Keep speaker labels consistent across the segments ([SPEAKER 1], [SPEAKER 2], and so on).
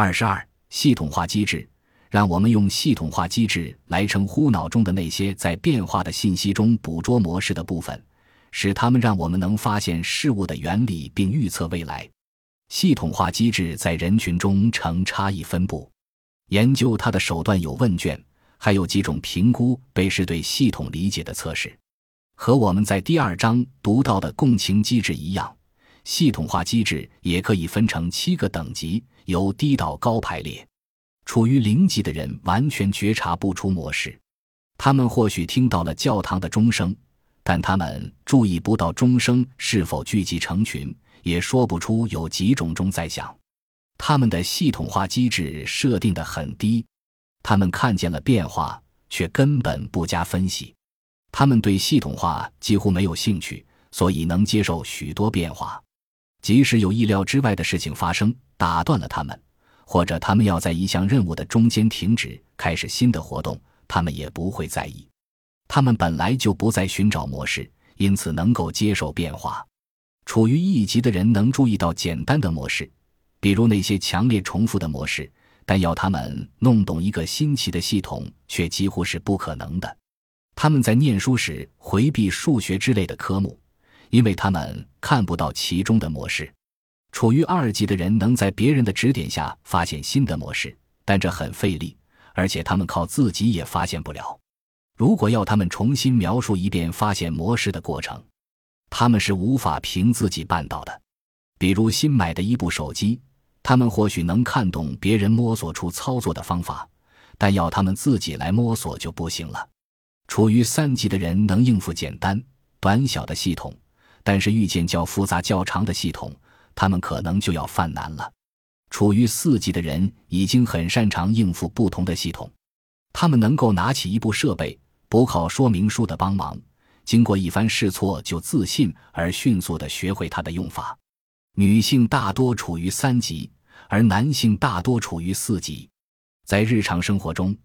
[SPEAKER 1] 二十二，系统化机制，让我们用系统化机制来称呼脑中的那些在变化的信息中捕捉模式的部分，使它们让我们能发现事物的原理并预测未来。系统化机制在人群中呈差异分布，研究它的手段有问卷，还有几种评估被视对系统理解的测试。和我们在第二章读到的共情机制一样，系统化机制也可以分成七个等级，由低到高排列。处于零级的人完全觉察不出模式，他们或许听到了教堂的钟声，但他们注意不到钟声是否聚集成群。也说不出有几种钟在响，他们的系统化机制设定的很低，他们看见了变化，却根本不加分析。他们对系统化几乎没有兴趣，所以能接受许多变化。即使有意料之外的事情发生，打断了他们，或者他们要在一项任务的中间停止，开始新的活动，他们也不会在意。他们本来就不再寻找模式，因此能够接受变化。处于一级的人能注意到简单的模式，比如那些强烈重复的模式，但要他们弄懂一个新奇的系统却几乎是不可能的。他们在念书时回避数学之类的科目，因为他们看不到其中的模式。处于二级的人能在别人的指点下发现新的模式，但这很费力，而且他们靠自己也发现不了。如果要他们重新描述一遍发现模式的过程，他们是无法凭自己办到的，比如新买的一部手机，他们或许能看懂别人摸索出操作的方法，但要他们自己来摸索就不行了。处于三级的人能应付简单、短小的系统，但是遇见较复杂、较长的系统，他们可能就要犯难了。处于四级的人已经很擅长应付不同的系统，他们能够拿起一部设备，不靠说明书的帮忙。经过一番试错，就自信而迅速地学会它的用法。女性大多处于三级，而男性大多处于四级。在日常生活中，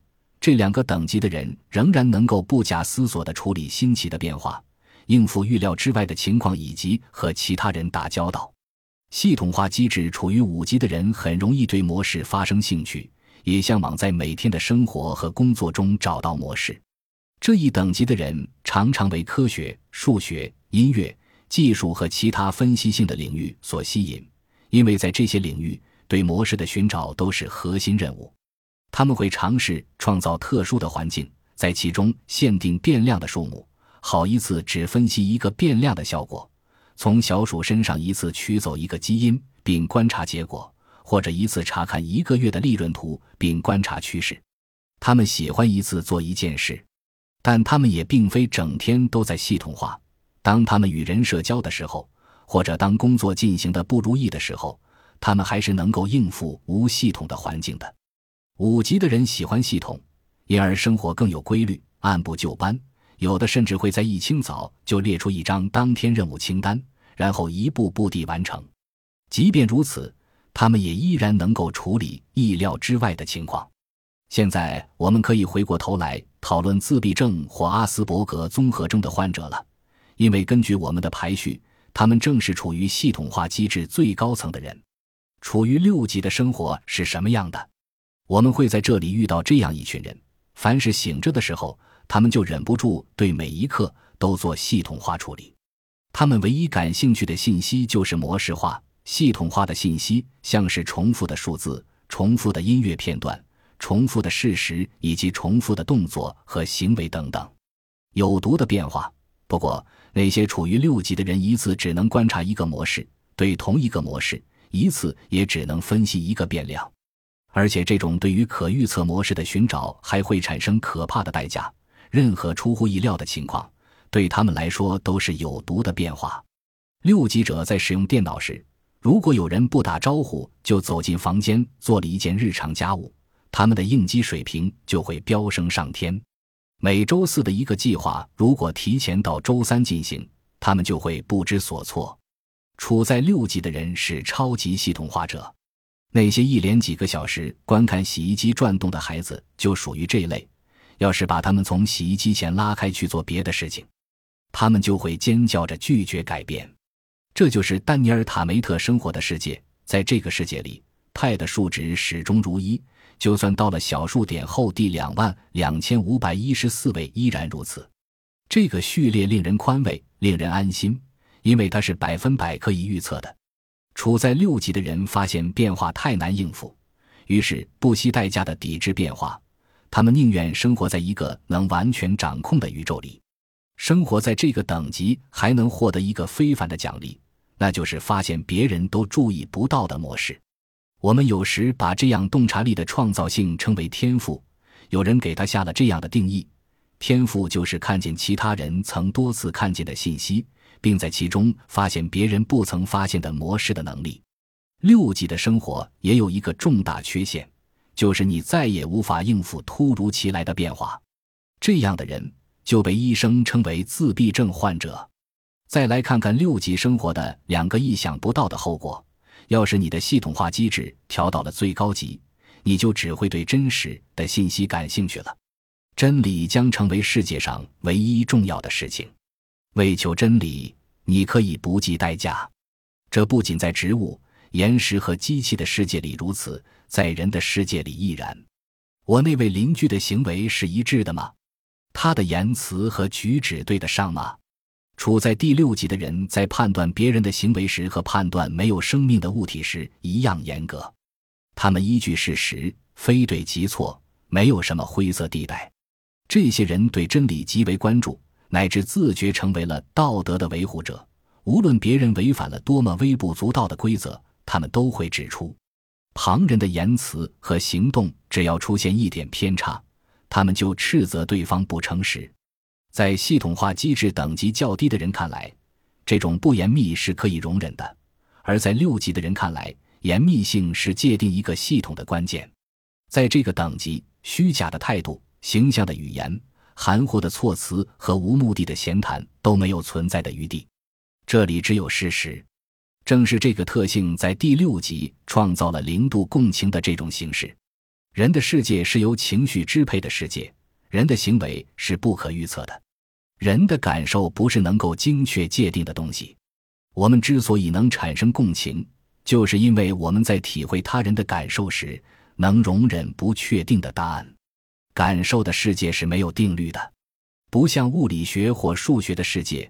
[SPEAKER 1] 这两个等级的人仍然能够不假思索地处理新奇的变化，应付预料之外的情况，以及和其他人打交道。系统化机制处于五级的人很容易对模式发生兴趣，也向往在每天的生活和工作中找到模式。这一等级的人常常为科学、数学、音乐、技术和其他分析性的领域所吸引，因为在这些领域，对模式的寻找都是核心任务。他们会尝试创造特殊的环境，在其中限定变量的数目，好一次只分析一个变量的效果；从小鼠身上一次取走一个基因并观察结果，或者一次查看一个月的利润图并观察趋势。他们喜欢一次做一件事。但他们也并非整天都在系统化。当他们与人社交的时候，或者当工作进行的不如意的时候，他们还是能够应付无系统的环境的。五级的人喜欢系统，因而生活更有规律，按部就班。有的甚至会在一清早就列出一张当天任务清单，然后一步步地完成。即便如此，他们也依然能够处理意料之外的情况。现在我们可以回过头来讨论自闭症或阿斯伯格综合征的患者了，因为根据我们的排序，他们正是处于系统化机制最高层的人。处于六级的生活是什么样的？我们会在这里遇到这样一群人：凡是醒着的时候，他们就忍不住对每一刻都做系统化处理。他们唯一感兴趣的信息就是模式化、系统化的信息，像是重复的数字、重复的音乐片段。重复的事实以及重复的动作和行为等等，有毒的变化。不过，那些处于六级的人一次只能观察一个模式，对同一个模式一次也只能分析一个变量，而且这种对于可预测模式的寻找还会产生可怕的代价。任何出乎意料的情况对他们来说都是有毒的变化。六级者在使用电脑时，如果有人不打招呼就走进房间做了一件日常家务。他们的应激水平就会飙升上天。每周四的一个计划，如果提前到周三进行，他们就会不知所措。处在六级的人是超级系统化者。那些一连几个小时观看洗衣机转动的孩子就属于这类。要是把他们从洗衣机前拉开去做别的事情，他们就会尖叫着拒绝改变。这就是丹尼尔·塔梅特生活的世界。在这个世界里。派的数值始终如一，就算到了小数点后第两万两千五百一十四位依然如此。这个序列令人宽慰，令人安心，因为它是百分百可以预测的。处在六级的人发现变化太难应付，于是不惜代价的抵制变化。他们宁愿生活在一个能完全掌控的宇宙里。生活在这个等级还能获得一个非凡的奖励，那就是发现别人都注意不到的模式。我们有时把这样洞察力的创造性称为天赋，有人给他下了这样的定义：天赋就是看见其他人曾多次看见的信息，并在其中发现别人不曾发现的模式的能力。六级的生活也有一个重大缺陷，就是你再也无法应付突如其来的变化。这样的人。就被医生称为自闭症患者。再来看看六级生活的两个意想不到的后果：要是你的系统化机制调到了最高级，你就只会对真实的信息感兴趣了。真理将成为世界上唯一重要的事情。为求真理，你可以不计代价。这不仅在植物、岩石和机器的世界里如此，在人的世界里亦然。我那位邻居的行为是一致的吗？他的言辞和举止对得上吗？处在第六级的人在判断别人的行为时，和判断没有生命的物体时一样严格。他们依据事实，非对即错，没有什么灰色地带。这些人对真理极为关注，乃至自觉成为了道德的维护者。无论别人违反了多么微不足道的规则，他们都会指出旁人的言辞和行动，只要出现一点偏差。他们就斥责对方不诚实，在系统化机制等级较低的人看来，这种不严密是可以容忍的；而在六级的人看来，严密性是界定一个系统的关键。在这个等级，虚假的态度、形象的语言、含糊的措辞和无目的的闲谈都没有存在的余地，这里只有事实。正是这个特性，在第六集创造了零度共情的这种形式。人的世界是由情绪支配的世界，人的行为是不可预测的，人的感受不是能够精确界定的东西。我们之所以能产生共情，就是因为我们在体会他人的感受时，能容忍不确定的答案。感受的世界是没有定律的，不像物理学或数学的世界，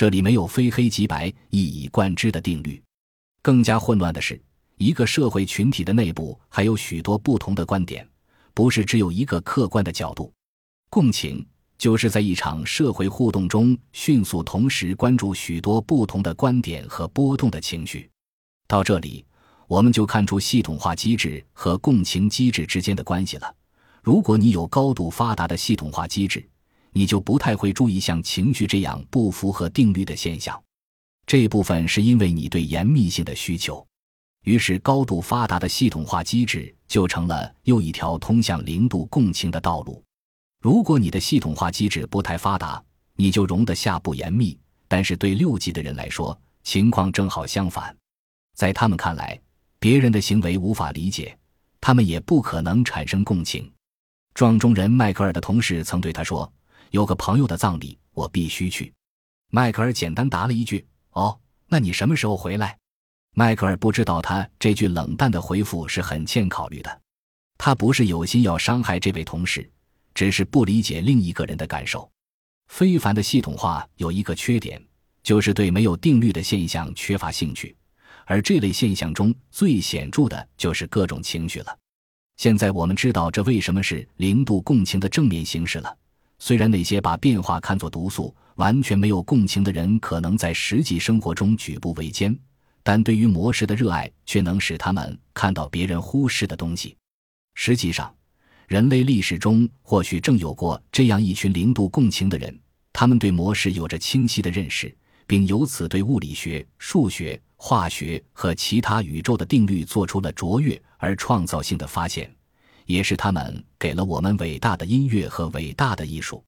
[SPEAKER 1] 这里没有非黑即白、一以贯之的定律。更加混乱的是。一个社会群体的内部还有许多不同的观点，不是只有一个客观的角度。共情就是在一场社会互动中迅速同时关注许多不同的观点和波动的情绪。到这里，我们就看出系统化机制和共情机制之间的关系了。如果你有高度发达的系统化机制，你就不太会注意像情绪这样不符合定律的现象。这部分是因为你对严密性的需求。于是，高度发达的系统化机制就成了又一条通向零度共情的道路。如果你的系统化机制不太发达，你就容得下不严密。但是，对六级的人来说，情况正好相反。在他们看来，别人的行为无法理解，他们也不可能产生共情。撞中人迈克尔的同事曾对他说：“有个朋友的葬礼，我必须去。”迈克尔简单答了一句：“哦，那你什么时候回来？”迈克尔不知道，他这句冷淡的回复是很欠考虑的。他不是有心要伤害这位同事，只是不理解另一个人的感受。非凡的系统化有一个缺点，就是对没有定律的现象缺乏兴趣，而这类现象中最显著的就是各种情绪了。现在我们知道这为什么是零度共情的正面形式了。虽然那些把变化看作毒素、完全没有共情的人，可能在实际生活中举步维艰。但对于模式的热爱，却能使他们看到别人忽视的东西。实际上，人类历史中或许正有过这样一群零度共情的人，他们对模式有着清晰的认识，并由此对物理学、数学、化学和其他宇宙的定律做出了卓越而创造性的发现，也是他们给了我们伟大的音乐和伟大的艺术。